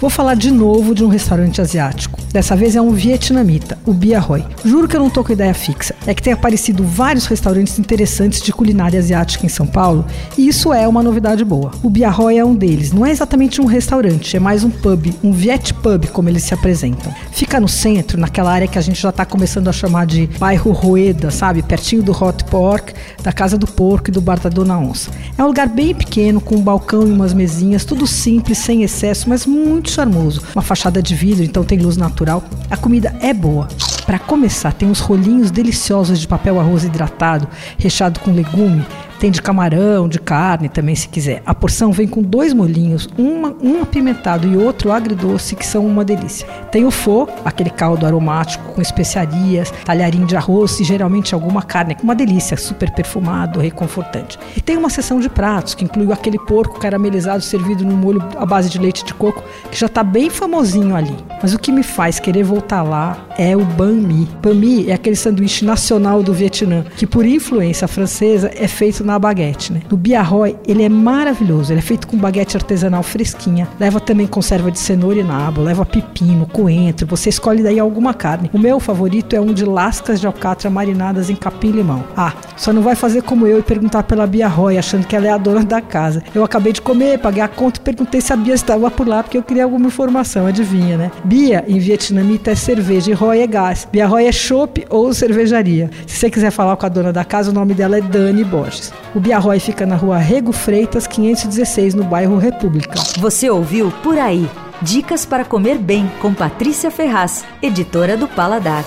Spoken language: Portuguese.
Vou falar de novo de um restaurante asiático. Dessa vez é um vietnamita, o Bia Roy. Juro que eu não tô com ideia fixa. É que tem aparecido vários restaurantes interessantes de culinária asiática em São Paulo, e isso é uma novidade boa. O Bia Roy é um deles. Não é exatamente um restaurante, é mais um pub, um Viet Pub, como eles se apresentam. Fica no centro, naquela área que a gente já tá começando a chamar de bairro Roeda, sabe? Pertinho do Hot Pork, da Casa do Porco e do Bar da Dona Onça. É um lugar bem pequeno, com um balcão e umas mesinhas, tudo simples, sem excesso, mas muito muito charmoso. Uma fachada de vidro, então tem luz natural. A comida é boa. Para começar, tem uns rolinhos deliciosos de papel arroz hidratado, recheado com legume, tem de camarão, de carne também, se quiser. A porção vem com dois molhinhos, uma, um apimentado e outro agridoce, que são uma delícia. Tem o fô, aquele caldo aromático com especiarias, talharinho de arroz e geralmente alguma carne, uma delícia, super perfumado, reconfortante. E tem uma seção de pratos, que inclui aquele porco caramelizado servido no molho à base de leite de coco, que já está bem famosinho ali. Mas o que me faz querer voltar lá é o banh mi. Banh mi é aquele sanduíche nacional do Vietnã, que por influência francesa é feito na baguete, né? Do Biarroy, ele é maravilhoso. Ele é feito com baguete artesanal fresquinha. Leva também conserva de cenoura e nabo, leva pepino, coentro. Você escolhe daí alguma carne. O meu favorito é um de lascas de alcatra marinadas em capim limão. Ah, só não vai fazer como eu e perguntar pela Bia Roy, achando que ela é a dona da casa. Eu acabei de comer, paguei a conta e perguntei se a Bia estava por lá, porque eu queria alguma informação, adivinha, né? Bia, em vietnamita, é cerveja e Roy é gás. Bia Roy é chopp ou cervejaria. Se você quiser falar com a dona da casa, o nome dela é Dani Borges. O Biarrói fica na rua Rego Freitas, 516, no bairro República. Você ouviu Por Aí. Dicas para comer bem com Patrícia Ferraz, editora do Paladar.